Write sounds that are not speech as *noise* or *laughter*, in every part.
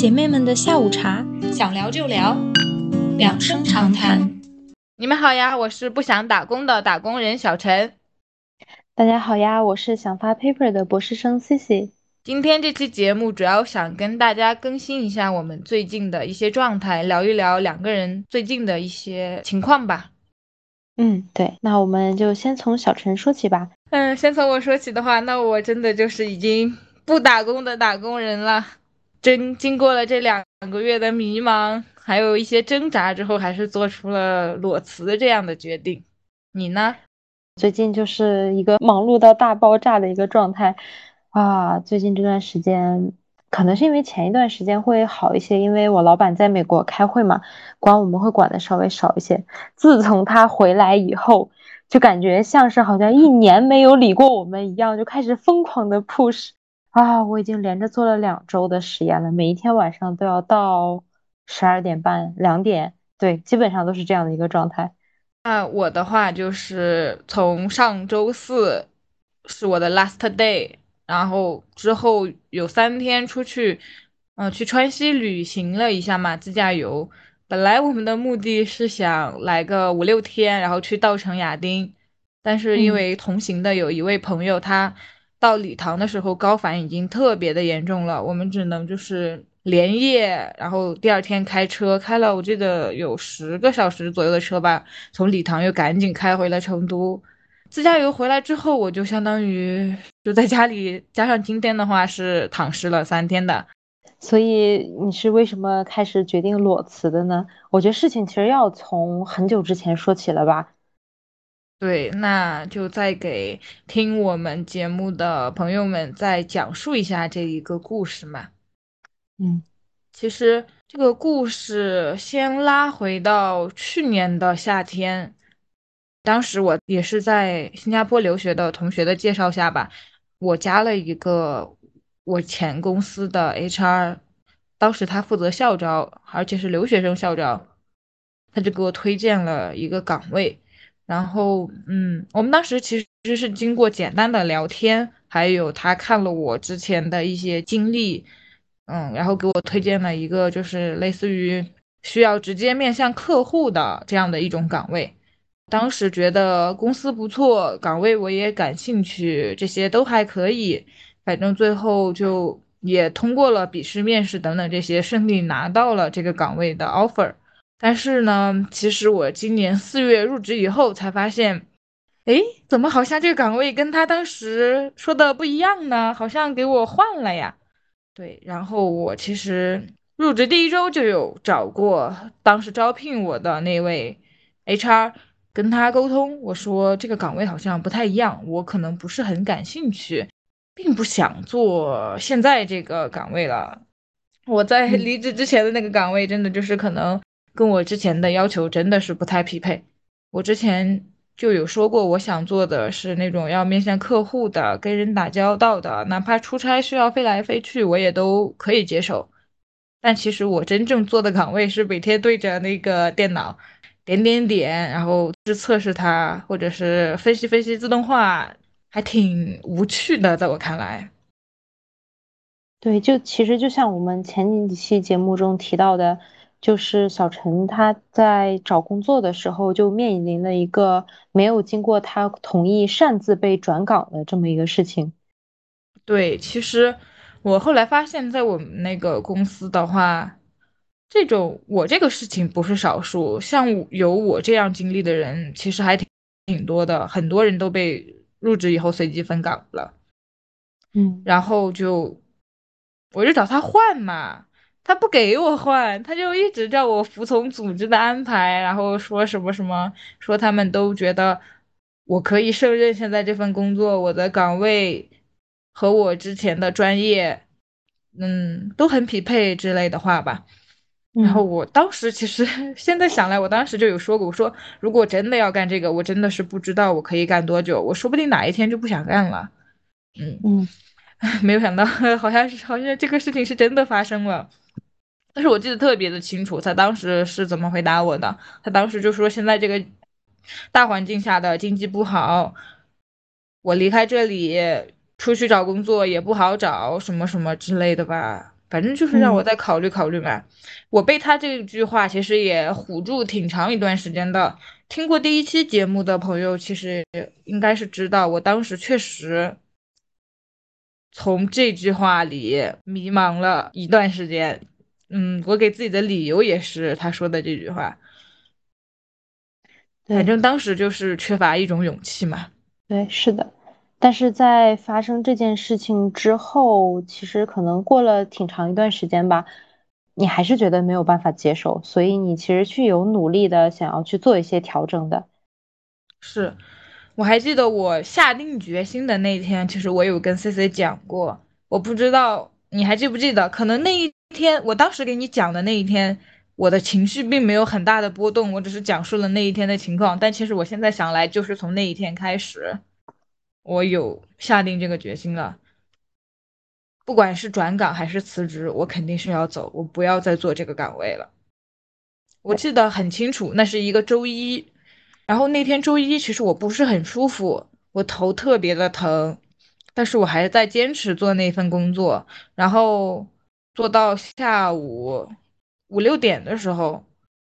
姐妹们的下午茶，想聊就聊，两声长谈。你们好呀，我是不想打工的打工人小陈。大家好呀，我是想发 paper 的博士生 Cici。今天这期节目主要想跟大家更新一下我们最近的一些状态，聊一聊两个人最近的一些情况吧。嗯，对，那我们就先从小陈说起吧。嗯，先从我说起的话，那我真的就是已经不打工的打工人了。真经过了这两个月的迷茫，还有一些挣扎之后，还是做出了裸辞这样的决定。你呢？最近就是一个忙碌到大爆炸的一个状态啊！最近这段时间，可能是因为前一段时间会好一些，因为我老板在美国开会嘛，管我们会管的稍微少一些。自从他回来以后，就感觉像是好像一年没有理过我们一样，就开始疯狂的 push 啊！我已经连着做了两周的实验了，每一天晚上都要到十二点半、两点，对，基本上都是这样的一个状态。那我的话就是从上周四是我的 last day，然后之后有三天出去，嗯，去川西旅行了一下嘛，自驾游。本来我们的目的是想来个五六天，然后去稻城亚丁，但是因为同行的有一位朋友，他到礼堂的时候高反已经特别的严重了，我们只能就是。连夜，然后第二天开车开了，我记得有十个小时左右的车吧，从礼堂又赶紧开回了成都。自驾游回来之后，我就相当于就在家里，加上今天的话是躺尸了三天的。所以你是为什么开始决定裸辞的呢？我觉得事情其实要从很久之前说起了吧。对，那就再给听我们节目的朋友们再讲述一下这一个故事嘛。嗯，其实这个故事先拉回到去年的夏天，当时我也是在新加坡留学的同学的介绍下吧，我加了一个我前公司的 HR，当时他负责校招，而且是留学生校招，他就给我推荐了一个岗位，然后嗯，我们当时其实是经过简单的聊天，还有他看了我之前的一些经历。嗯，然后给我推荐了一个，就是类似于需要直接面向客户的这样的一种岗位。当时觉得公司不错，岗位我也感兴趣，这些都还可以。反正最后就也通过了笔试、面试等等这些，顺利拿到了这个岗位的 offer。但是呢，其实我今年四月入职以后才发现，哎，怎么好像这个岗位跟他当时说的不一样呢？好像给我换了呀。对，然后我其实入职第一周就有找过当时招聘我的那位 HR，跟他沟通，我说这个岗位好像不太一样，我可能不是很感兴趣，并不想做现在这个岗位了。我在离职之前的那个岗位，真的就是可能跟我之前的要求真的是不太匹配。我之前。就有说过，我想做的是那种要面向客户的、跟人打交道的，哪怕出差需要飞来飞去，我也都可以接受。但其实我真正做的岗位是每天对着那个电脑点点点，然后是测试它，或者是分析分析自动化，还挺无趣的，在我看来。对，就其实就像我们前几期节目中提到的。就是小陈他在找工作的时候就面临了一个没有经过他同意擅自被转岗的这么一个事情。对，其实我后来发现，在我们那个公司的话，这种我这个事情不是少数，像有我这样经历的人，其实还挺挺多的，很多人都被入职以后随机分岗了。嗯，然后就我就找他换嘛。他不给我换，他就一直叫我服从组织的安排，然后说什么什么，说他们都觉得我可以胜任现在这份工作，我的岗位和我之前的专业，嗯，都很匹配之类的话吧。然后我当时其实 *laughs* 现在想来，我当时就有说过，我说如果真的要干这个，我真的是不知道我可以干多久，我说不定哪一天就不想干了。嗯嗯，*laughs* 没有想到，*laughs* 好像是好像这个事情是真的发生了。但是我记得特别的清楚，他当时是怎么回答我的？他当时就说：“现在这个大环境下的经济不好，我离开这里出去找工作也不好找，什么什么之类的吧。”反正就是让我再考虑考虑嘛。我被他这句话其实也唬住挺长一段时间的。听过第一期节目的朋友，其实应该是知道，我当时确实从这句话里迷茫了一段时间。嗯，我给自己的理由也是他说的这句话。反正当时就是缺乏一种勇气嘛。对，是的。但是在发生这件事情之后，其实可能过了挺长一段时间吧，你还是觉得没有办法接受，所以你其实去有努力的想要去做一些调整的。是，我还记得我下定决心的那一天，其实我有跟 C C 讲过，我不知道你还记不记得？可能那一天，我当时给你讲的那一天，我的情绪并没有很大的波动，我只是讲述了那一天的情况。但其实我现在想来，就是从那一天开始。我有下定这个决心了，不管是转岗还是辞职，我肯定是要走，我不要再做这个岗位了。我记得很清楚，那是一个周一，然后那天周一其实我不是很舒服，我头特别的疼，但是我还在坚持做那份工作，然后做到下午五六点的时候，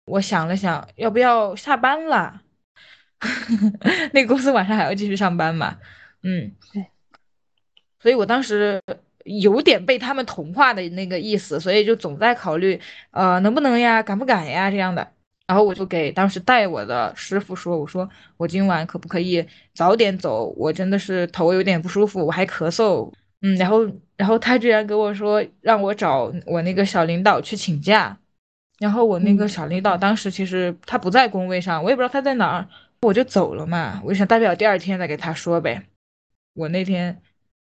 我想了想，要不要下班了？*laughs* 那公司晚上还要继续上班嘛？嗯，对，所以我当时有点被他们同化的那个意思，所以就总在考虑，呃，能不能呀，敢不敢呀这样的。然后我就给当时带我的师傅说，我说我今晚可不可以早点走？我真的是头有点不舒服，我还咳嗽。嗯，然后然后他居然给我说让我找我那个小领导去请假。然后我那个小领导当时其实他不在工位上，我也不知道他在哪儿，我就走了嘛。我就想代表第二天再给他说呗。我那天，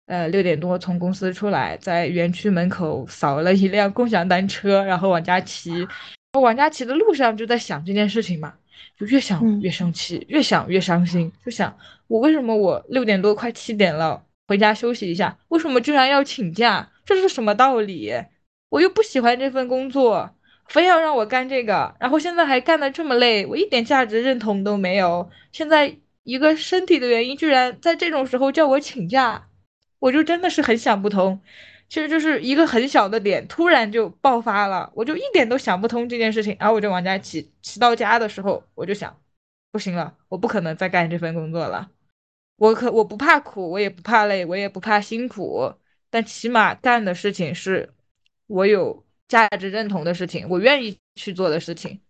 呃，六点多从公司出来，在园区门口扫了一辆共享单车，然后往家骑。往家骑的路上就在想这件事情嘛，就越想越生气，越想越伤心，就想我为什么我六点多快七点了回家休息一下，为什么居然要请假？这是什么道理？我又不喜欢这份工作，非要让我干这个，然后现在还干的这么累，我一点价值认同都没有。现在。一个身体的原因，居然在这种时候叫我请假，我就真的是很想不通。其实就是一个很小的点，突然就爆发了，我就一点都想不通这件事情。然后我就往家骑，骑到家的时候，我就想，不行了，我不可能再干这份工作了。我可我不怕苦，我也不怕累，我也不怕辛苦，但起码干的事情是我有价值认同的事情，我愿意去做的事情。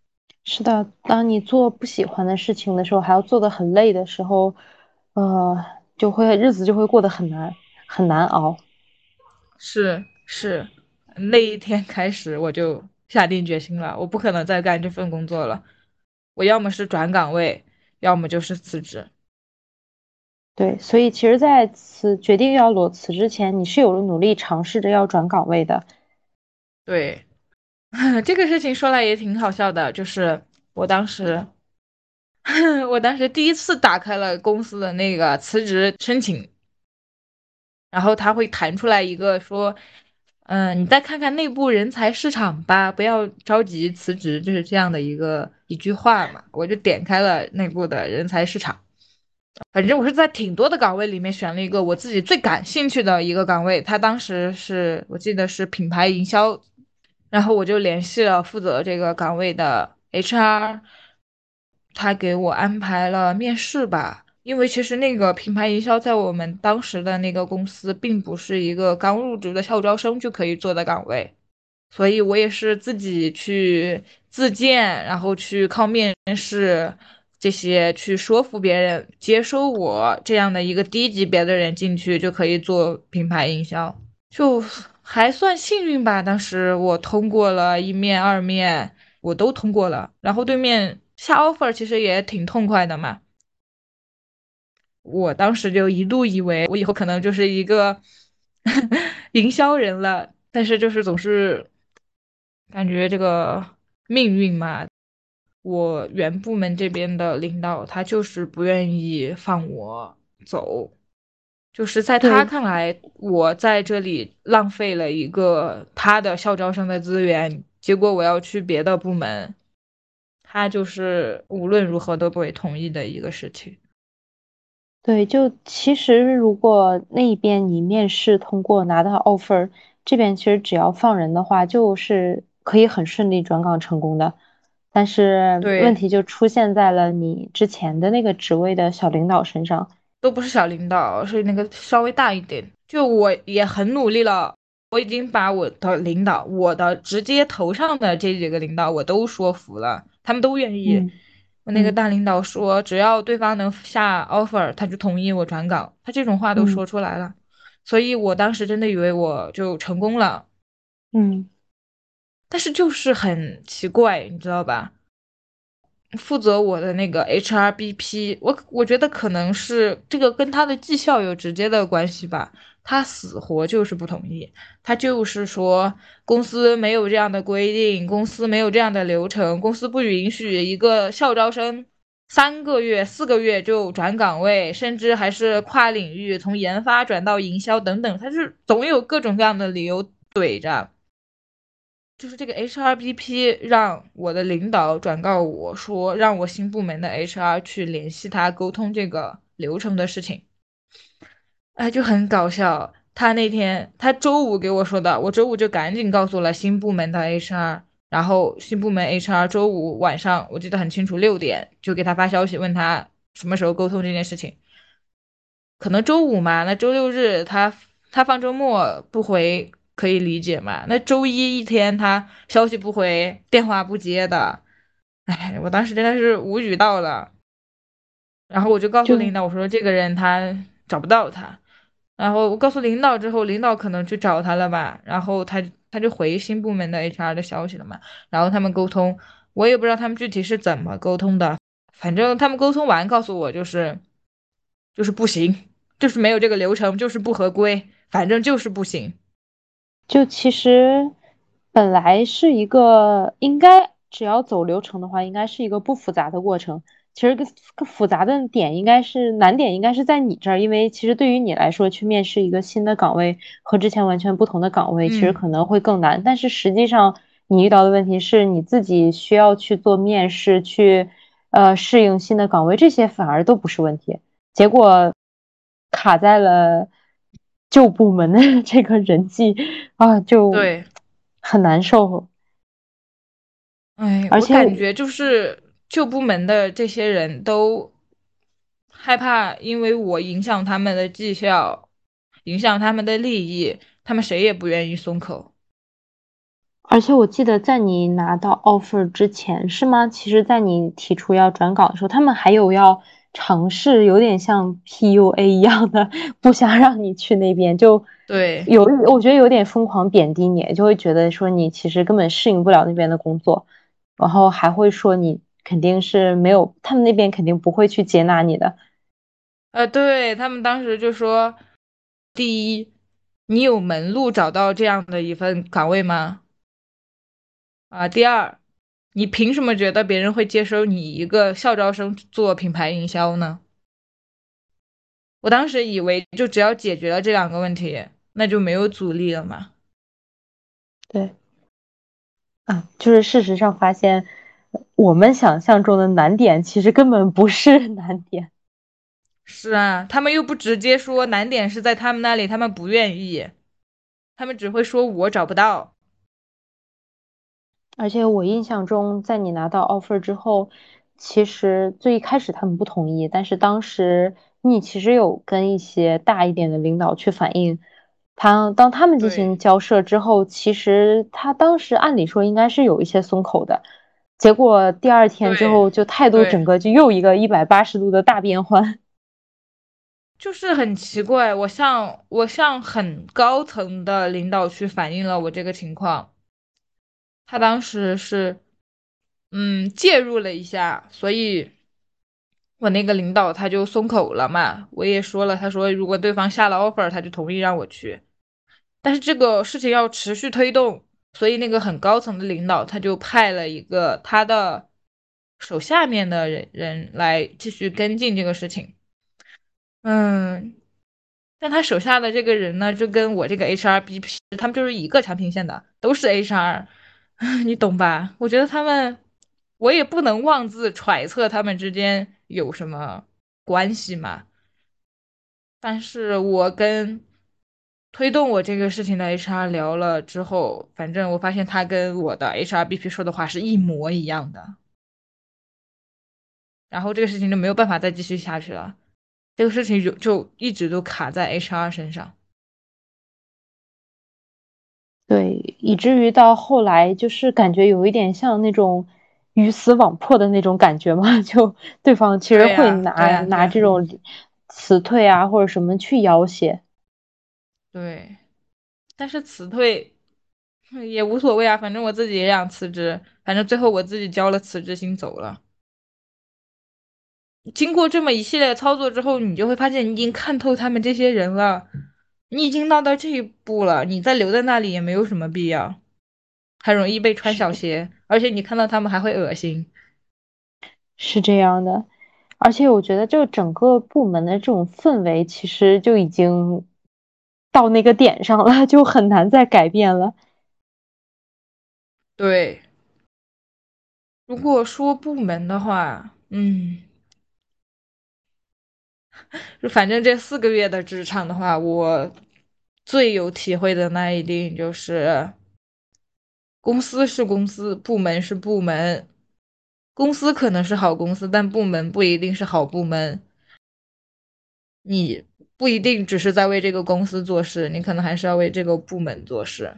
是的，当你做不喜欢的事情的时候，还要做的很累的时候，呃，就会日子就会过得很难，很难熬。是是，那一天开始我就下定决心了，我不可能再干这份工作了，我要么是转岗位，要么就是辞职。对，所以其实，在此决定要裸辞之前，你是有了努力尝试着要转岗位的。对。*laughs* 这个事情说来也挺好笑的，就是我当时，*laughs* 我当时第一次打开了公司的那个辞职申请，然后他会弹出来一个说，嗯，你再看看内部人才市场吧，不要着急辞职，就是这样的一个一句话嘛。我就点开了内部的人才市场，反正我是在挺多的岗位里面选了一个我自己最感兴趣的一个岗位，他当时是我记得是品牌营销。然后我就联系了负责这个岗位的 HR，他给我安排了面试吧。因为其实那个品牌营销在我们当时的那个公司，并不是一个刚入职的校招生就可以做的岗位，所以我也是自己去自荐，然后去靠面试这些去说服别人接收我这样的一个低级别的人进去，就可以做品牌营销，就。还算幸运吧，当时我通过了一面、二面，我都通过了。然后对面下 offer 其实也挺痛快的嘛。我当时就一度以为我以后可能就是一个 *laughs* 营销人了，但是就是总是感觉这个命运嘛，我原部门这边的领导他就是不愿意放我走。就是在他看来，我在这里浪费了一个他的校招生的资源，结果我要去别的部门，他就是无论如何都不会同意的一个事情。对，就其实如果那边你面试通过拿到 offer，这边其实只要放人的话，就是可以很顺利转岗成功的。但是问题就出现在了你之前的那个职位的小领导身上。都不是小领导，是那个稍微大一点。就我也很努力了，我已经把我的领导，我的直接头上的这几个领导我都说服了，他们都愿意。嗯我那个嗯大领导说，只要对方能下 offer，他就同意我转岗，他这种话都嗯说出来了，所以我当时真的以为我就成功了，嗯但是就是很奇怪，你知道吧？负责我的那个 HRBP，我我觉得可能是这个跟他的绩效有直接的关系吧。他死活就是不同意，他就是说公司没有这样的规定，公司没有这样的流程，公司不允许一个校招生三个月、四个月就转岗位，甚至还是跨领域从研发转到营销等等，他是总有各种各样的理由怼着。就是这个 HRBP 让我的领导转告我说，让我新部门的 HR 去联系他沟通这个流程的事情。哎，就很搞笑。他那天他周五给我说的，我周五就赶紧告诉了新部门的 HR，然后新部门 HR 周五晚上我记得很清楚，六点就给他发消息问他什么时候沟通这件事情。可能周五嘛，那周六日他他放周末不回可以理解嘛，那周一一天他消息不回，电话不接的，哎，我当时真的是无语到了。然后我就告诉领导，我说这个人他找不到他，然后我告诉领导之后，领导可能去找他了吧，然后他他就回新部门的 HR 的消息了嘛，然后他们沟通，我也不知道他们具体是怎么沟通的，反正他们沟通完告诉我就是就是不行，就是没有这个流程，就是不合规，反正就是不行。就其实本来是一个应该只要走流程的话，应该是一个不复杂的过程。其实更更复杂的点应该是难点应该是在你这儿，因为其实对于你来说，去面试一个新的岗位和之前完全不同的岗位，其实嗯可能会更难。但是实际上你遇到的问题是你自己需要去做面试，去呃适应新的岗位，这些反而都不是问题。结果卡在了旧部门的 *laughs* 这个人际啊，就对，很难受。哎，而且感觉就是旧部门的这些人都害怕，因为我影响他们的绩效，影响他们的利益，他们谁也不愿意松口。而且我记得在你拿到 offer 之前，是吗？其实，在你提出要转岗的时候，他们还有要尝试，有点像 PUA 一样的，不想让你去那边，就对，有，我觉得有点疯狂贬低你，就会觉得说你其实根本适应不了那边的工作，然后还会说你肯定是没有，他们那边肯定不会去接纳你的。呃，对，他们当时就说，第一，你有门路找到这样的一份岗位吗？啊，第二，你凭什么觉得别人会接收你一个校招生做品牌营销呢？我当时以为就只要解决了这两个问题，那就没有阻力了嘛。对，啊，就是事实上发现，我们想象中的难点其实根本不是 *laughs* 难点。是啊，他们又不直接说难点是在他们那里，他们不愿意，他们只会说我找不到。而且我印象中，在你拿到 offer 之后，其实最一开始他们不同意，但是当时你其实有跟一些大一点的领导去反映，他当他们进行交涉之后，其实他当时按理说应该是有一些松口的，结果第二天之后就态度整个就又一个一百八十度的大变换。*laughs* 就是很奇怪，我向我向很高层的领导去反映了我这个情况，他当时是嗯介入了一下，所以我那个领导他就松口了嘛，我也说了，他说如果对方下了 offer，他就同意让我去，但是这个事情要持续推动，所以那个很高层的领导他就派了一个他的手下面的人人来继续跟进这个事情。嗯，但他手下的这个人呢，就跟我这个 HRBP，他们就是一个产品线的，都是 HR，*laughs* 你懂吧？我觉得他们，我也不能妄自揣测他们之间有什么关系嘛。但是我跟推动我这个事情的 HR 聊了之后，反正我发现他跟我的 HRBP 说的话是一模一样的，然后这个事情就没有办法再继续下去了，这个事情就就一直都卡在 HR 身上。对，以至于到后来就是感觉有一点像那种鱼死网破的那种感觉嘛，*laughs* 就对方其实会拿拿这种辞退啊或者什么去要挟。对，但是辞退也无所谓啊，反正我自己也想辞职，反正最后我自己交了辞职信走了。经过这么一系列操作之后，你就会发现你已经看透他们这些人了。你已经闹到这一步了，你再留在那里也没有什么必要，很容易被穿小鞋，而且你看到他们还会恶心。是这样的，而且我觉得就整个部门的这种氛围，其实就已经到那个点上了，就很难再改变了。对，如果说部门的话，嗯。就 *laughs* 反正这四个月的职场的话，我最有体会的那一定就是，公司是公司，部门是部门，公司可能是好公司，但部门不一定是好部门。你不一定只是在为这个公司做事，你可能还是要为这个部门做事。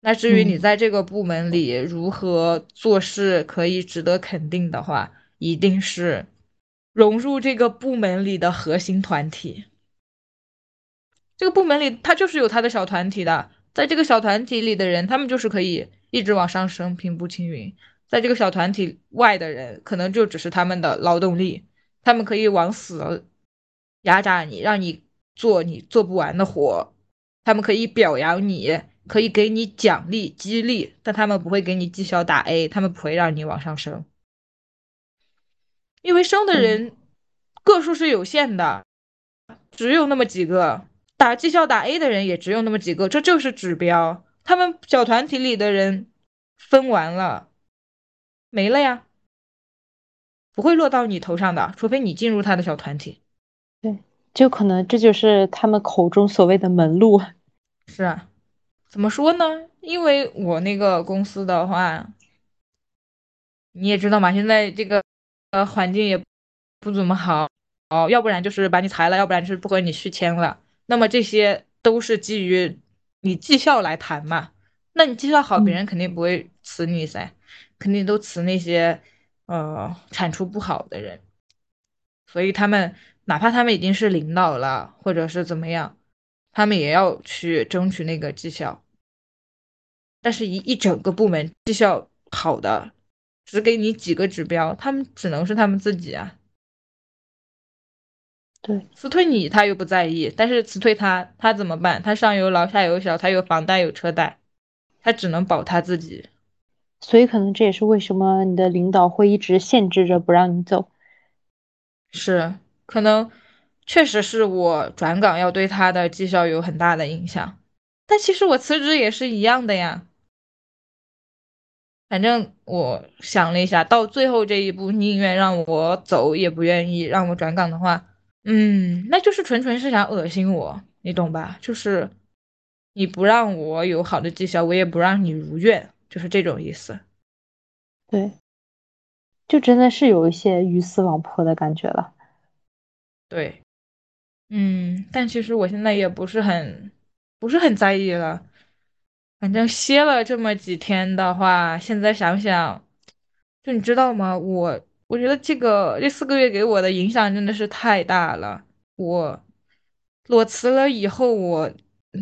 那至于你在这个部门里如何做事可以值得肯定的话，一定是。融入这个部门里的核心团体，这个部门里他就是有他的小团体的，在这个小团体里的人，他们就是可以一直往上升，平步青云。在这个小团体外的人，可能就只是他们的劳动力，他们可以往死压榨你，让你做你做不完的活，他们可以表扬你，可以给你奖励激励，但他们不会给你绩效打 A，他们不会让你往上升。因为生的人个数是有限的，只有那么几个，打绩效打 A 的人也只有那么几个，这就是指标。他们小团体里的人分完了，没了呀，不会落到你头上的，除非你进入他的小团体。对，就可能这就是他们口中所谓的门路。是啊，怎么说呢？因为我那个公司的话，你也知道嘛，现在这个。呃，环境也不怎么好，哦，要不然就是把你裁了，要不然就是不和你续签了。那么这些都是基于你绩效来谈嘛？那你绩效好，别人肯定不会辞你噻，肯定都辞那些呃产出不好的人。所以他们哪怕他们已经是领导了，或者是怎么样，他们也要去争取那个绩效。但是，一一整个部门绩效好的。只给你几个指标，他们只能是他们自己啊。对，辞退你他又不在意，但是辞退他，他怎么办？他上有老下有小，他有房贷有车贷，他只能保他自己。所以可能这也是为什么你的领导会一直限制着不让你走。是，可能确实是我转岗要对他的绩效有很大的影响，但其实我辞职也是一样的呀。反正我想了一下，到最后这一步，宁愿让我走，也不愿意让我转岗的话，嗯，那就是纯纯是想恶心我，你懂吧？就是你不让我有好的绩效，我也不让你如愿，就是这种意思。对，就真的是有一些鱼死网破的感觉了。对，嗯，但其实我现在也不是很，不是很在意了。反正歇了这么几天的话，现在想想，就你知道吗？我我觉得这个这四个月给我的影响真的是太大了。我裸辞了以后，我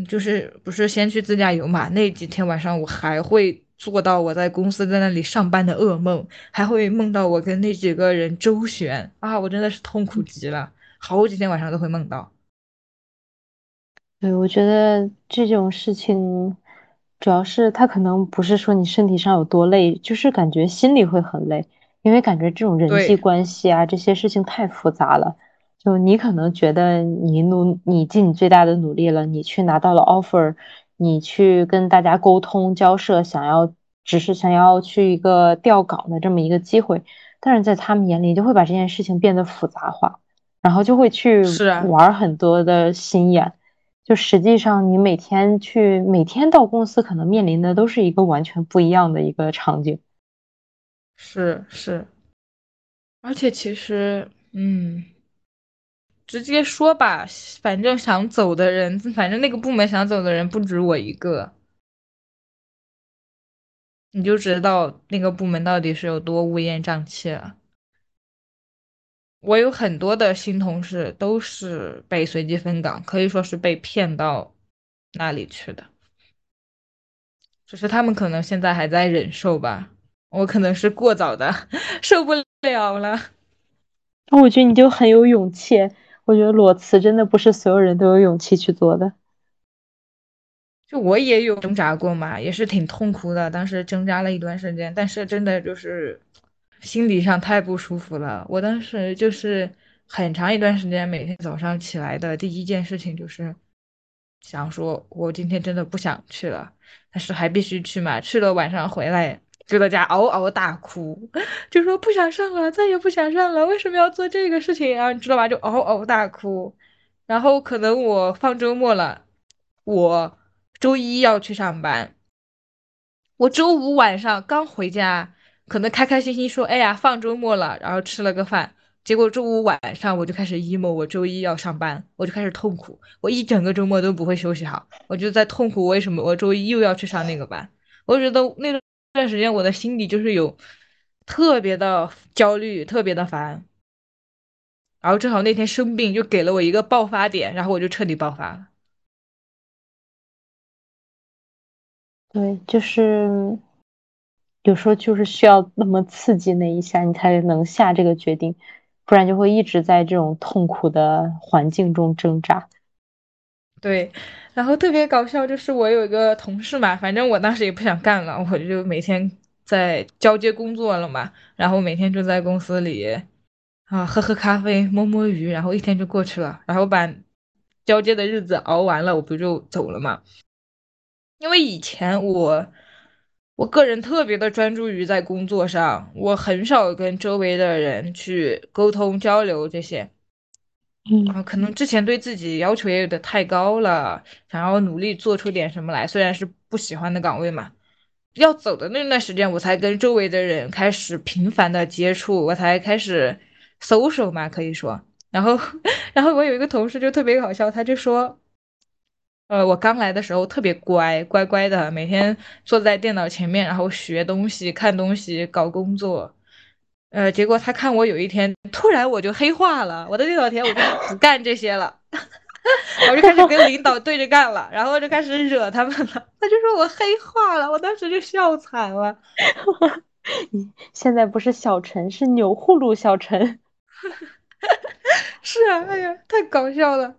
就是不是先去自驾游嘛？那几天晚上我还会做到我在公司在那里上班的噩梦，还会梦到我跟那几个人周旋啊！我真的是痛苦极了，好几天晚上都会梦到。对，我觉得这种事情。主要是他可能不是说你身体上有多累，就是感觉心里会很累，因为感觉这种人际关系啊这些事情太复杂了。就你可能觉得你努你尽你最大的努力了，你去拿到了 offer，你去跟大家沟通交涉，想要只是想要去一个调岗的这么一个机会，但是在他们眼里就会把这件事情变得复杂化，然后就会去玩很多的心眼。就实际上你每天去每天到公司，可能面临的都是一个完全不一样的一个场景。是是，而且其实，嗯，直接说吧，反正想走的人，反正那个部门想走的人不止我一个，你就知道那个部门到底是有多乌烟瘴气了。我有很多的新同事都是被随机分岗，可以说是被骗到那里去的，只是他们可能现在还在忍受吧。我可能是过早的 *laughs* 受不了了。那我觉得你就很有勇气。我觉得裸辞真的不是所有人都有勇气去做的。就我也有挣扎过嘛，也是挺痛苦的，当时挣扎了一段时间，但是真的就是。心理上太不舒服了。我当时就是很长一段时间，每天早上起来的第一件事情就是想说，我今天真的不想去了，但是还必须去嘛。去了晚上回来就在家嗷嗷大哭，*laughs* 就说不想上了，再也不想上了。为什么要做这个事情啊？你知道吧？就嗷嗷大哭。然后可能我放周末了，我周一要去上班，我周五晚上刚回家。可能开开心心说，哎呀，放周末了，然后吃了个饭，结果周五晚上我就开始 emo，我周一要上班，我就开始痛苦，我一整个周末都不会休息好，我就在痛苦，为什么我周一又要去上那个班？我觉得那段时间我的心里就是有特别的焦虑，特别的烦，然后正好那天生病，就给了我一个爆发点，然后我就彻底爆发了。对，就是。有时候就是需要那么刺激那一下，你才能下这个决定，不然就会一直在这种痛苦的环境中挣扎。对，然后特别搞笑就是我有一个同事嘛，反正我当时也不想干了，我就每天在交接工作了嘛，然后每天就在公司里啊喝喝咖啡摸摸鱼，然后一天就过去了，然后把交接的日子熬完了，我不就走了嘛？因为以前我。我个人特别的专注于在工作上，我很少跟周围的人去沟通交流这些。嗯，可能之前对自己要求也有点太高了，想要努力做出点什么来。虽然是不喜欢的岗位嘛，要走的那段时间，我才跟周围的人开始频繁的接触，我才开始搜手嘛，可以说。然后，*laughs* 然后我有一个同事就特别搞笑，他就说。呃，我刚来的时候特别乖，乖乖的，每天坐在电脑前面，然后学东西、看东西、搞工作。呃，结果他看我有一天突然我就黑化了，我的电脑前我就不干这些了，*laughs* 我就开始跟领导对着干了，然后就开始惹他们了。*laughs* 他就说我黑化了，我当时就笑惨了。*laughs* 你现在不是小陈，是钮祜禄小陈。是啊，哎呀，太搞笑了。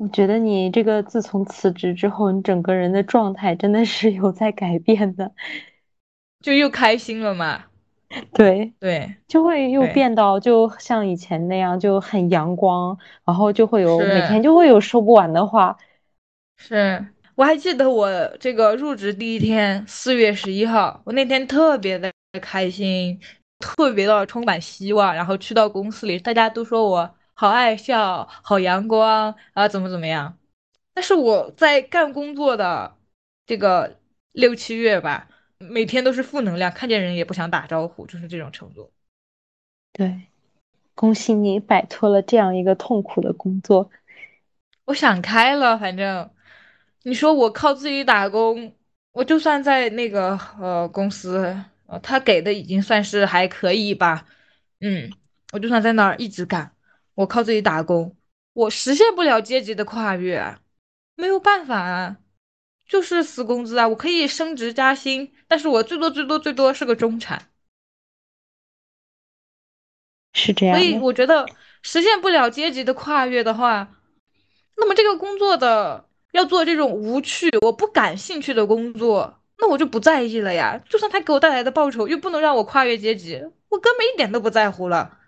我觉得你这个自从辞职之后，你整个人的状态真的是有在改变的，就又开心了嘛？对对，就会又变到就像以前那样，就很阳光，然后就会有每天就会有说不完的话。是，我还记得我这个入职第一天，四月十一号，我那天特别的开心，特别的充满希望，然后去到公司里，大家都说我。好爱笑，好阳光啊，怎么怎么样？但是我在干工作的这个六七月吧，每天都是负能量，看见人也不想打招呼，就是这种程度。对，恭喜你摆脱了这样一个痛苦的工作。我想开了，反正你说我靠自己打工，我就算在那个呃公司，呃他给的已经算是还可以吧，嗯，我就算在那儿一直干。我靠自己打工，我实现不了阶级的跨越，没有办法啊，就是死工资啊。我可以升职加薪，但是我最多最多最多是个中产，是这样。所以我觉得实现不了阶级的跨越的话，那么这个工作的要做这种无趣、我不感兴趣的工作，那我就不在意了呀。就算他给我带来的报酬又不能让我跨越阶级，我根本一点都不在乎了。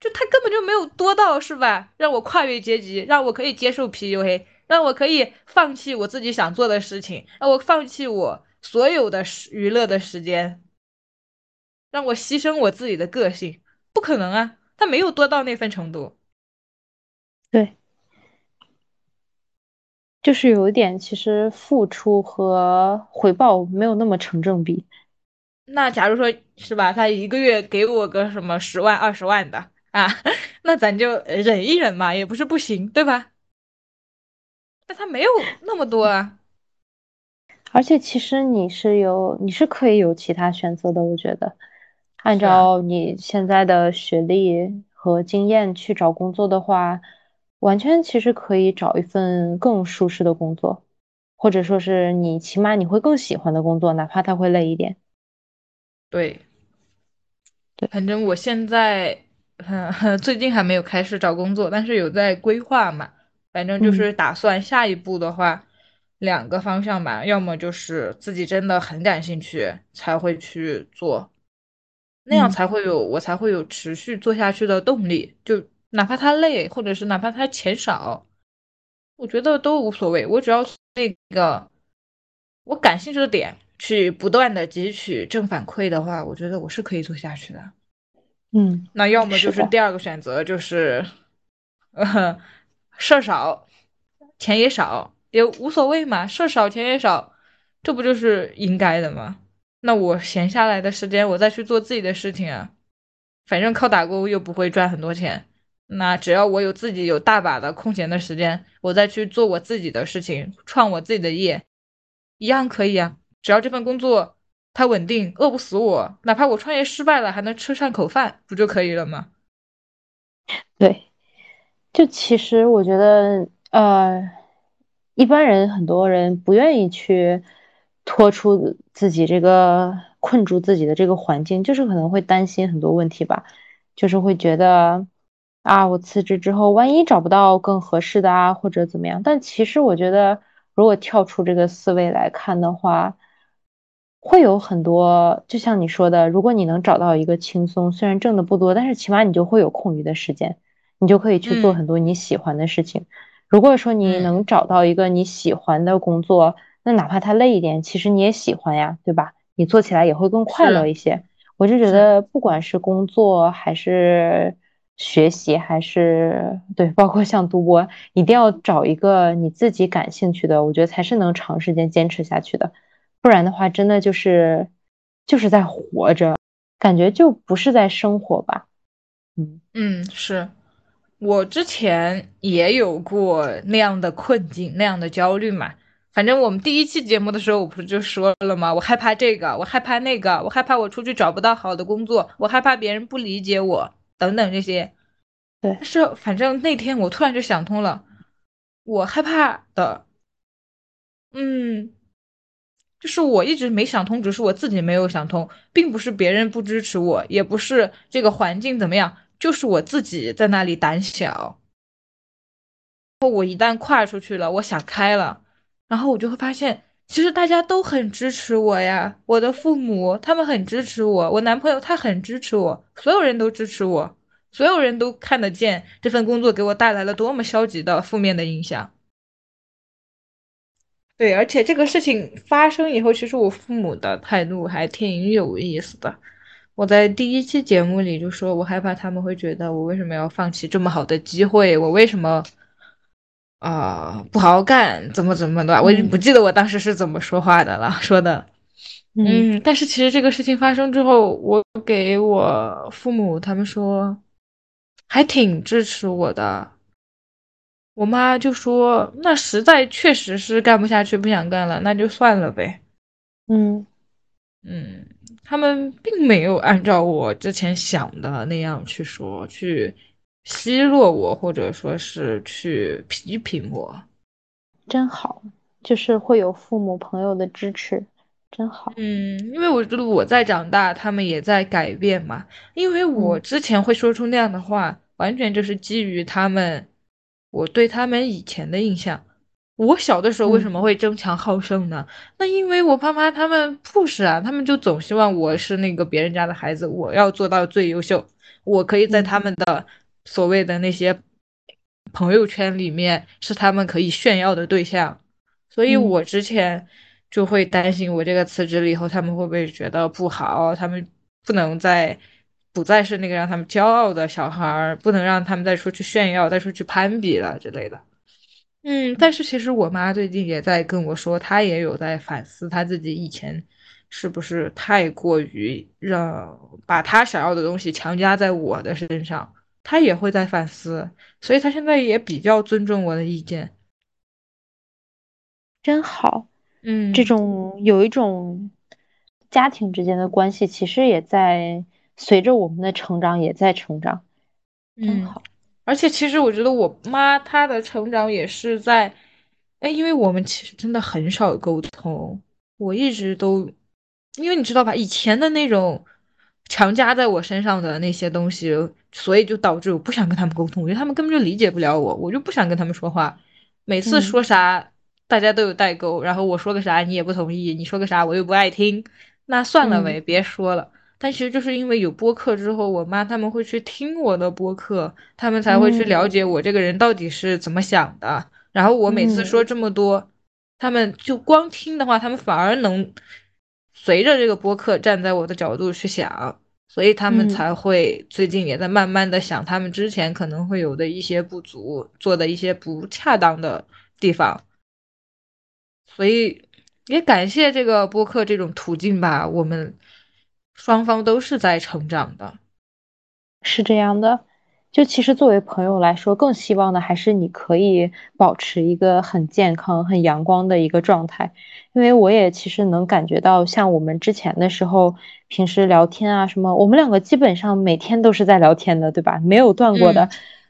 就他根本就没有多到是吧？让我跨越阶级，让我可以接受 PUA，让我可以放弃我自己想做的事情，让我放弃我所有的娱乐的时间，让我牺牲我自己的个性，不可能啊！他没有多到那份程度。对，就是有一点，其实付出和回报没有那么成正比。那假如说是吧，他一个月给我个什么十万、二十万的啊，*laughs* 那咱就忍一忍嘛，也不是不行，对吧？但他没有那么多啊。*laughs* 而且其实你是有，你是可以有其他选择的，我觉得，按照你现在的学历和经验去找工作的话，完全其实可以找一份更舒适的工作，或者说是你起码你会更喜欢的工作，哪怕他会累一点。对，对，反正我现在，*laughs* 最近还没有开始找工作，但是有在规划嘛。反正就是打算下一步的话，两个方向吧，要么就是自己真的很感兴趣才会去做，那样才会有我才会有持续做下去的动力。就哪怕他累，或者是哪怕他钱少，我觉得都无所谓。我只要那个我感兴趣的点。去不断的汲取正反馈的话，我觉得我是可以做下去的。嗯，那要么就是第二个选择，就是呃事儿少，钱也少，也无所谓嘛，事儿少钱也少，这不就是应该的吗？那我闲下来的时间，我再去做自己的事情啊，反正靠打工又不会赚很多钱，那只要我有自己有大把的空闲的时间，我再去做我自己的事情，创我自己的业，一样可以啊。只要这份工作它稳定，饿不死我，哪怕我创业失败了，还能吃上口饭，不就可以了吗？对，就其实我觉得，呃，一般人很多人不愿意去脱出自己这个困住自己的这个环境，就是可能会担心很多问题吧，就是会觉得啊，我辞职之后万一找不到更合适的啊，或者怎么样。但其实我觉得，如果跳出这个思维来看的话，会有很多，就像你说的，如果你能找到一个轻松，虽然挣的不多，但是起码你就会有空余的时间，你就可以去做很多你喜欢的事情。如果说你能找到一个你喜欢的工作，那哪怕它累一点，其实你也喜欢呀，对吧？你做起来也会更快乐一些。我就觉得，不管是工作还是学习，还是对，包括像读博，一定要找一个你自己感兴趣的，我觉得才是能长时间坚持下去的。不然的话，真的就是就是在活着，感觉就不是在生活吧。嗯嗯，是我之前也有过那样的困境，那样的焦虑嘛。反正我们第一期节目的时候，我不是就说了吗？我害怕这个，我害怕那个，我害怕我出去找不到好的工作，我害怕别人不理解我，等等这些。对，但是反正那天我突然就想通了，我害怕的，嗯。就是我一直没想通，只是我自己没有想通，并不是别人不支持我，也不是这个环境怎么样，就是我自己在那里胆小。我一旦跨出去了，我想开了，然后我就会发现，其实大家都很支持我呀，我的父母他们很支持我，我男朋友他很支持我，所有人都支持我，所有人都看得见这份工作给我带来了多么消极的负面的影响。对，而且这个事情发生以后，其实我父母的态度还挺有意思的。我在第一期节目里就说，我害怕他们会觉得我为什么要放弃这么好的机会，我为什么啊不好好干，怎么怎么的，我已经不记得我当时是怎么说话的了，说的。嗯，但是其实这个事情发生之后，我给我父母他们说，还挺支持我的。我妈就说：“那实在确实是干不下去，不想干了，那就算了呗。”嗯嗯，他们并没有按照我之前想的那样去说，去奚落我，或者说是去批评我，真好，就是会有父母朋友的支持，真好。嗯，因为我觉得我在长大，他们也在改变嘛。因为我之前会说出那样的话，完全就是基于他们。我对他们以前的印象，我小的时候为什么会争强好胜呢？那因为我爸妈他们 push 啊，他们就总希望我是那个别人家的孩子，我要做到最优秀，我可以在他们的所谓的那些朋友圈里面是他们可以炫耀的对象，所以我之前就会担心，我这个辞职了以后，他们会不会觉得不好？他们不能再。不再是那个让他们骄傲的小孩儿，不能让他们再出去炫耀、再出去攀比了之类的。嗯，但是其实我妈最近也在跟我说，她也有在反思她自己以前是不是太过于让把她想要的东西强加在我的身上，她也会在反思，所以她现在也比较尊重我的意见。真好，嗯，这种有一种家庭之间的关系，其实也在随着我们的成长也在成长，真好。而且其实我觉得我妈她的成长也是在，哎，因为我们其实真的很少沟通，我一直都，因为你知道吧，以前的那种强加在我身上的那些东西，所以就导致我不想跟他们沟通，我觉得他们根本就理解不了我，我就不想跟他们说话，每次说啥大家都有代沟，然后我说个啥你也不同意，你说个啥我又不爱听，那算了呗，别说了。但其实就是因为有播客之后，我妈他们会去听我的播客，他们才会去了解我这个人到底是怎么想的。然后我每次说这么多，他们就光听的话，他们反而能随着这个播客站在我的角度去想，所以他们才会最近也在慢慢的想他们之前可能会有的一些不足，做的一些不恰当的地方。所以也感谢这个播客这种途径吧，我们。双方都是在成长的，是这样的。就其实作为朋友来说，更希望的还是你可以保持一个很健康、很阳光的一个状态。因为我也其实能感觉到，像我们之前的时候，平时聊天啊什么，我们两个基本上每天都是在聊天的，对吧？没有断过的。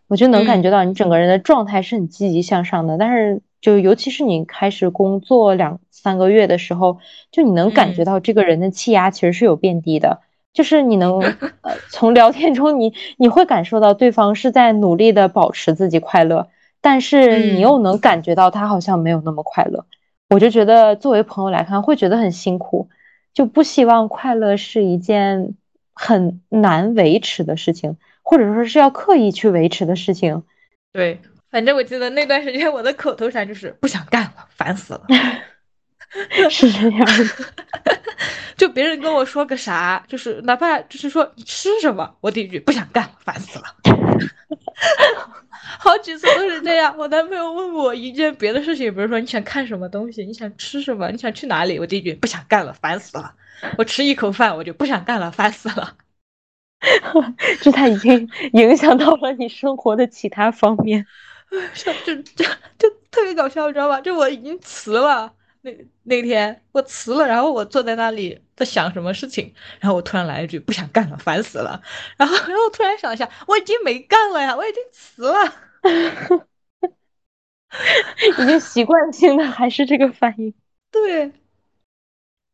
我就能感觉到你整个人的状态是很积极向上的。但是，就尤其是你开始工作两三个月的时候，就你能感觉到这个人的气压其实是有变低的。就是你能 *laughs* 呃从聊天中，你你会感受到对方是在努力的保持自己快乐，但是你又能感觉到他好像没有那么快乐。我就觉得作为朋友来看，会觉得很辛苦，就不希望快乐是一件很难维持的事情。或者说是要刻意去维持的事情，对，反正我记得那段时间我的口头禅就是不想干了，烦死了，*laughs* 是这样的。*laughs* 就别人跟我说个啥，就是哪怕就是说你吃什么，我第一句不想干了，烦死了。*laughs* 好几次都是这样。我男朋友问我一件别的事情，比如说你想看什么东西，你想吃什么，你想去哪里，我第一句不想干了，烦死了。我吃一口饭，我就不想干了，烦死了。就他已经影响到了你生活的其他方面，*laughs* 就就就就特别搞笑，你知道吧？就我已经辞了，那那天我辞了，然后我坐在那里在想什么事情，然后我突然来一句不想干了，烦死了。然后然后突然想一下，我已经没干了呀，我已经辞了，已经习惯性的还是这个反应，对。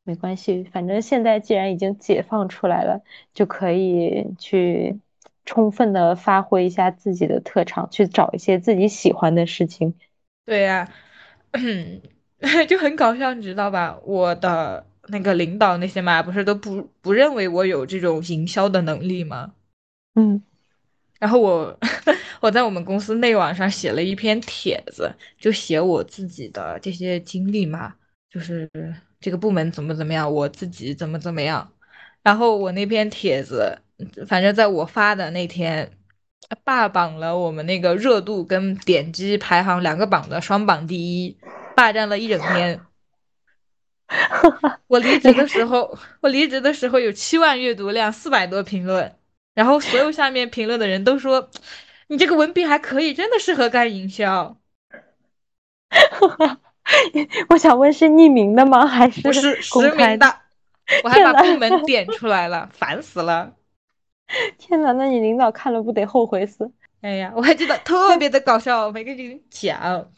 没关系，反正现在既然已经解放出来了，就可以去充分的发挥一下自己的特长，去找一些自己喜欢的事情。对呀，*coughs* 就很搞笑，你知道吧？我的那个领导那些嘛，不是都不不认为我有这种营销的能力吗？嗯，然后我 *laughs* 我在我们公司内网上写了一篇帖子，就写我自己的这些经历嘛，就是。这个部门怎么怎么样，我自己怎么怎么样，然后我那篇帖子，反正在我发的那天，霸榜了我们那个热度跟点击排行两个榜的双榜第一，霸占了一整天。*laughs* 我离职的时候，我离职的时候有七万阅读量，四百多评论，然后所有下面评论的人都说，你这个文笔还可以，真的适合干营销。*laughs* *laughs* 我想问是匿名的吗？还是不是实名的？我还把部门 *laughs* 点出来了，烦死了！天哪，那你领导看了不得后悔死？哎呀，我还记得特 *laughs* 别的搞笑，我没跟你讲，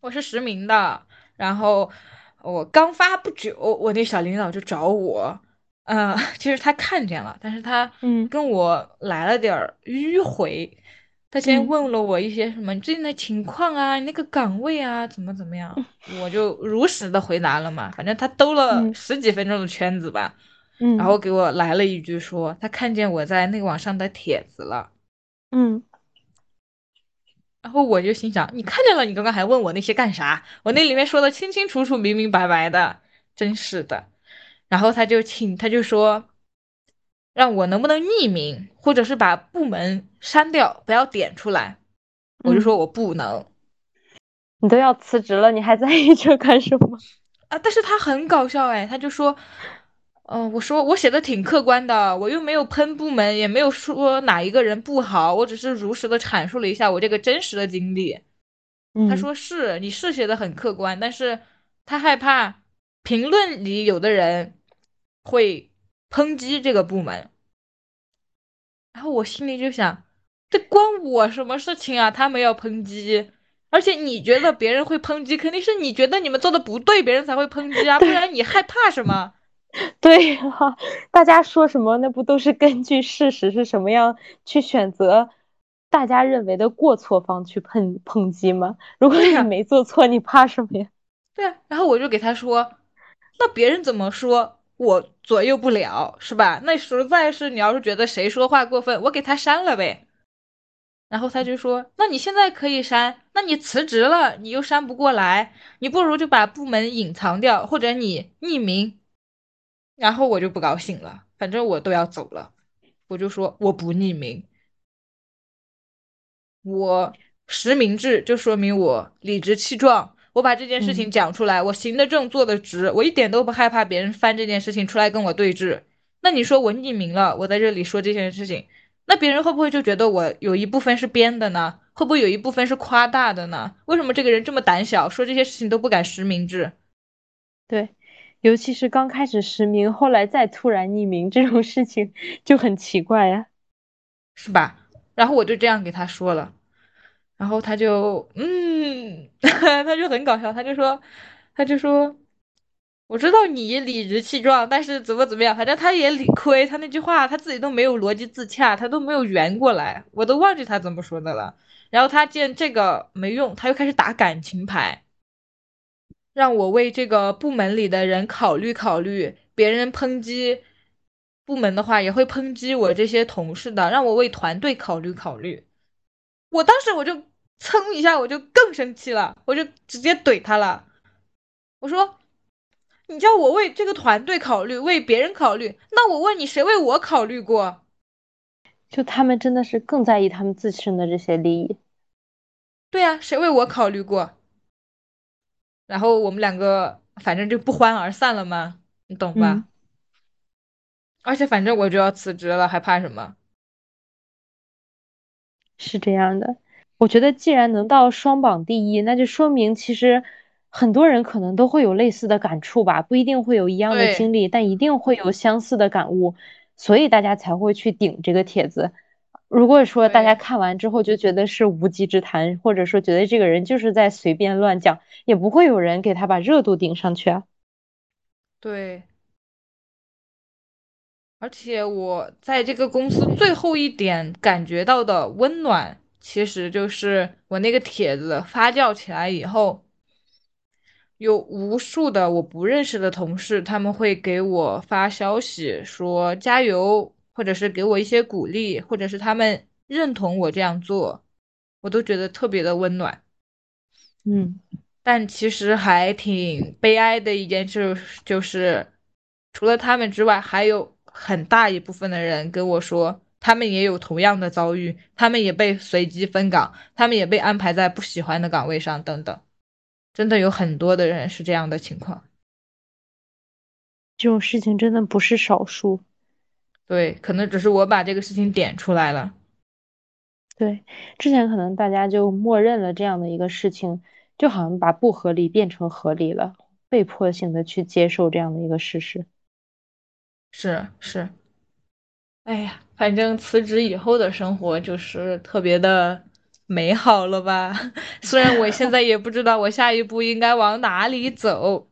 我是实名的，然后我刚发不久，我那小领导就找我，嗯，*laughs* 其实他看见了，但是他嗯跟我来了点迂回。他先问了我一些什么最近的情况啊，你那个岗位啊怎么怎么样，我就如实的回答了嘛。反正他兜了十几分钟的圈子吧，嗯，然后给我来了一句说他看见我在那个网上的帖子了，嗯，然后我就心想你看见了，你刚刚还问我那些干啥？我那里面说的清清楚楚、明明白白的，真是的。然后他就请他就说。让我能不能匿名，或者是把部门删掉，不要点出来？我就说我不能。你都要辞职了，你还在意这干什么？啊！但是他很搞笑哎，他就说，嗯，我说我写的挺客观的，我又没有喷部门，也没有说哪一个人不好，我只是如实的阐述了一下我这个真实的经历。他说是，你是写的很客观，但是他害怕评论里有的人会抨击这个部门。然后我心里就想，这关我什么事情啊？他们要抨击。而且你觉得别人会抨击，肯定是你觉得你们做的不对，别人才会抨击啊，不然你害怕什么？*laughs* 对呀，大家说什么，那不都是根据事实是什么样去选择大家认为的过错方去抨抨击吗？如果你没做错，你怕什么呀？对啊，然后我就给他说，那别人怎么说我左右不了，是吧？那实在是你要是觉得谁说话过分，我给他删了呗。然后他就说：“那你现在可以删，那你辞职了，你又删不过来，你不如就把部门隐藏掉，或者你匿名。”然后我就不高兴了，反正我都要走了，我就说我不匿名，我实名制，就说明我理直气壮，我把这件事情讲出来，我行得正，坐得直，我一点都不害怕别人翻这件事情出来跟我对峙。那你说我匿名了，我在这里说这件事情。那别人会不会就觉得我有一部分是编的呢？会不会有一部分是夸大的呢？为什么这个人这么胆小，说这些事情都不敢实名制？对，尤其是刚开始实名，后来再突然匿名，这种事情就很奇怪呀，是吧？然后我就这样给他说了，然后他就嗯，*laughs* 他就很搞笑，他就说，他就说。我知道你理直气壮，但是怎么怎么样，反正他也理亏。他那句话他自己都没有逻辑自洽，他都没有圆过来，我都忘记他怎么说的了。然后他见这个没用，他又开始打感情牌，让我为这个部门里的人考虑考虑。别人抨击部门的话，也会抨击我这些同事的，让我为团队考虑考虑。我当时我就噌一下，我就更生气了，我就直接怼他了，我说。你叫我为这个团队考虑，为别人考虑，那我问你，谁为我考虑过？就他们真的是更在意他们自身的这些利益。对呀，谁为我考虑过？然后我们两个反正就不欢而散了吗？你懂吧？而且反正我就要辞职了，还怕什么？是这样的，我觉得既然能到双榜第一，那就说明其实。很多人可能都会有类似的感触吧，不一定会有一样的经历，但一定会有相似的感悟，所以大家才会去顶这个帖子。如果说大家看完之后就觉得是无稽之谈，或者说觉得这个人就是在随便乱讲，也不会有人给他把热度顶上去啊。对，而且我在这个公司最后一点感觉到的温暖，其实就是我那个帖子发酵起来以后。有无数的我不认识的同事，他们会给我发消息说加油，或者是给我一些鼓励，或者是他们认同我这样做，我都觉得特别的温暖。嗯，但其实还挺悲哀的一件事就是，除了他们之外，还有很大一部分的人跟我说，他们也有同样的遭遇，他们也被随机分岗，他们也被安排在不喜欢的岗位上，等等。真的有很多的人是这样的情况，这种事情真的不是少数。对，可能只是我把这个事情点出来了。对，之前可能大家就默认了这样的一个事情，就好像把不合理变成合理了，被迫性的去接受这样的一个事实。是是，哎呀，反正辞职以后的生活就是特别的。美好了吧？*laughs* 虽然我现在也不知道我下一步应该往哪里走。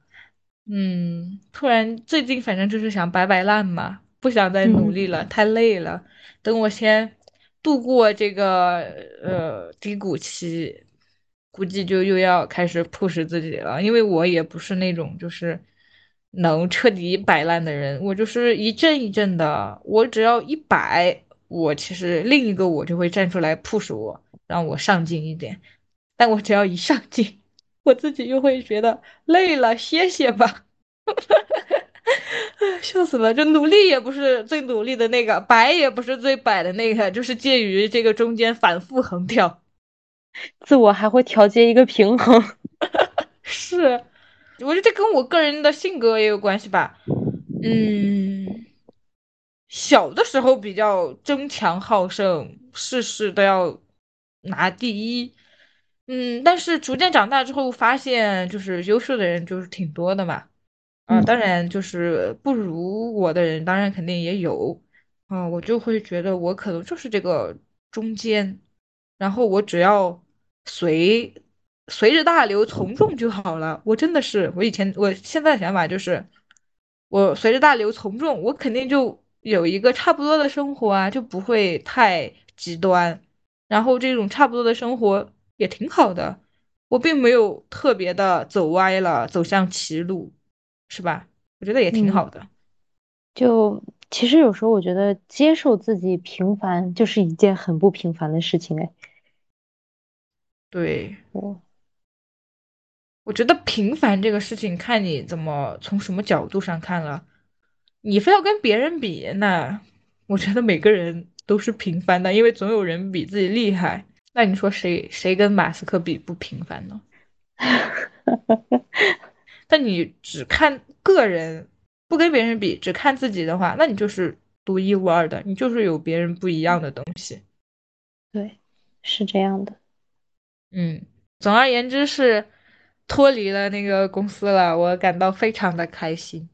嗯，突然最近反正就是想摆摆烂嘛，不想再努力了，太累了。等我先度过这个呃低谷期，估计就又要开始 push 自己了。因为我也不是那种就是能彻底摆烂的人，我就是一阵一阵的。我只要一摆，我其实另一个我就会站出来 push 我。让我上进一点，但我只要一上进，我自己又会觉得累了，歇歇吧，*laughs* 笑死了。就努力也不是最努力的那个，摆也不是最摆的那个，就是介于这个中间反复横跳。自我还会调节一个平衡。*laughs* 是，我觉得这跟我个人的性格也有关系吧。嗯，小的时候比较争强好胜，事事都要拿第一。嗯，但是逐渐长大之后，发现就是优秀的人就是挺多的嘛。啊，当然就是不如我的人，当然肯定也有。啊，我就会觉得我可能就是这个中间，然后我只要随随着大流从众就好了。我真的是，我以前我现在的想法就是，我随着大流从众，我肯定就有一个差不多的生活啊，就不会太极端。然后这种差不多的生活也挺好的，我并没有特别的走歪了，走向歧路，是吧？我觉得也挺好的。就其实有时候我觉得接受自己平凡就是一件很不平凡的事情哎。对，我我觉得平凡这个事情看你怎么从什么角度上看了。你非要跟别人比，那我觉得每个人都是平凡的，因为总有人比自己厉害。那你说谁谁跟马斯克比不平凡呢？*laughs* 但你只看个人。不跟别人比，只看自己的话，那你就是独一无二的，你就是有别人不一样的东西。对，是这样的。嗯，总而言之是脱离了那个公司了，我感到非常的开心。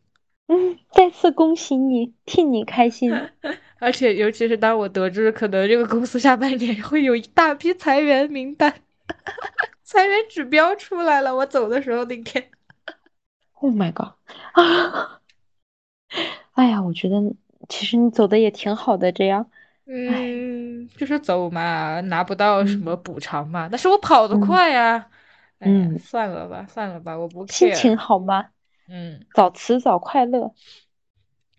嗯，再次恭喜你，替你开心。*laughs* 而且，尤其是当我得知可能这个公司下半年会有一大批裁员名单，*laughs* 裁员指标出来了，我走的时候那天，Oh my god！啊。*laughs* 哎呀，我觉得其实你走的也挺好的，这样，嗯，就是走嘛，拿不到什么补偿嘛，但是我跑得快呀，嗯，算了吧，算了吧，我不心情好吗？嗯，早辞早快乐。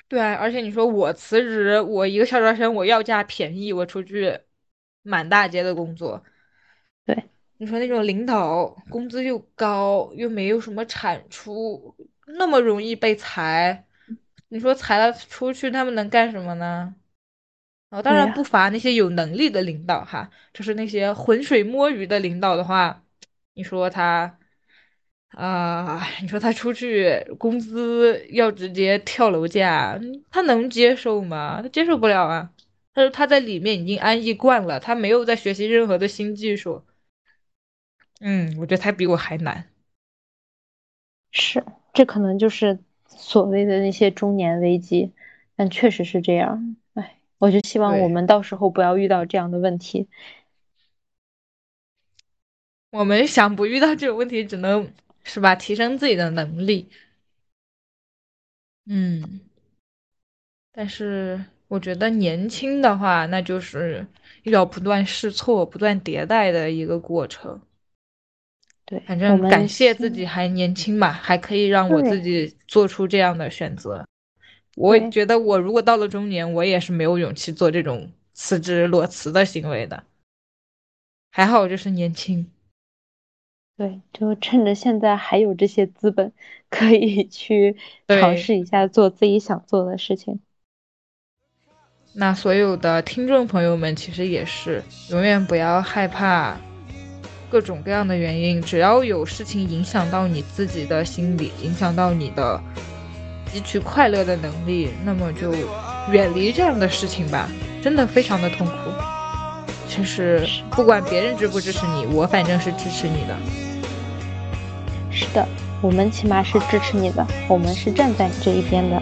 对啊，而且你说我辞职，我一个校招生，我要价便宜，我出去满大街的工作，对，你说那种领导工资又高，又没有什么产出，那么容易被裁。你说裁了出去，他们能干什么呢？哦，当然不乏那些有能力的领导哈，就是那些浑水摸鱼的领导的话，你说他啊，你说他出去工资要直接跳楼价，他能接受吗？他接受不了啊。他说他在里面已经安逸惯了，他没有在学习任何的新技术。嗯，我觉得他比我还难。是，这可能就是。所谓的那些中年危机，但确实是这样。哎，我就希望我们到时候不要遇到这样的问题。我们想不遇到这种问题，只能是吧，提升自己的能力。嗯，但是我觉得年轻的话，那就是要不断试错、不断迭代的一个过程。对，反正感谢自己还年轻嘛，还可以让我自己做出这样的选择。我觉得我如果到了中年，我也是没有勇气做这种辞职裸辞的行为的。还好我就是年轻，对，就趁着现在还有这些资本，可以去尝试一下做自己想做的事情。那所有的听众朋友们，其实也是永远不要害怕。各种各样的原因，只要有事情影响到你自己的心理，影响到你的汲取快乐的能力，那么就远离这样的事情吧。真的非常的痛苦。其实不管别人支不支持你，我反正是支持你的。是的，我们起码是支持你的，我们是站在你这一边的。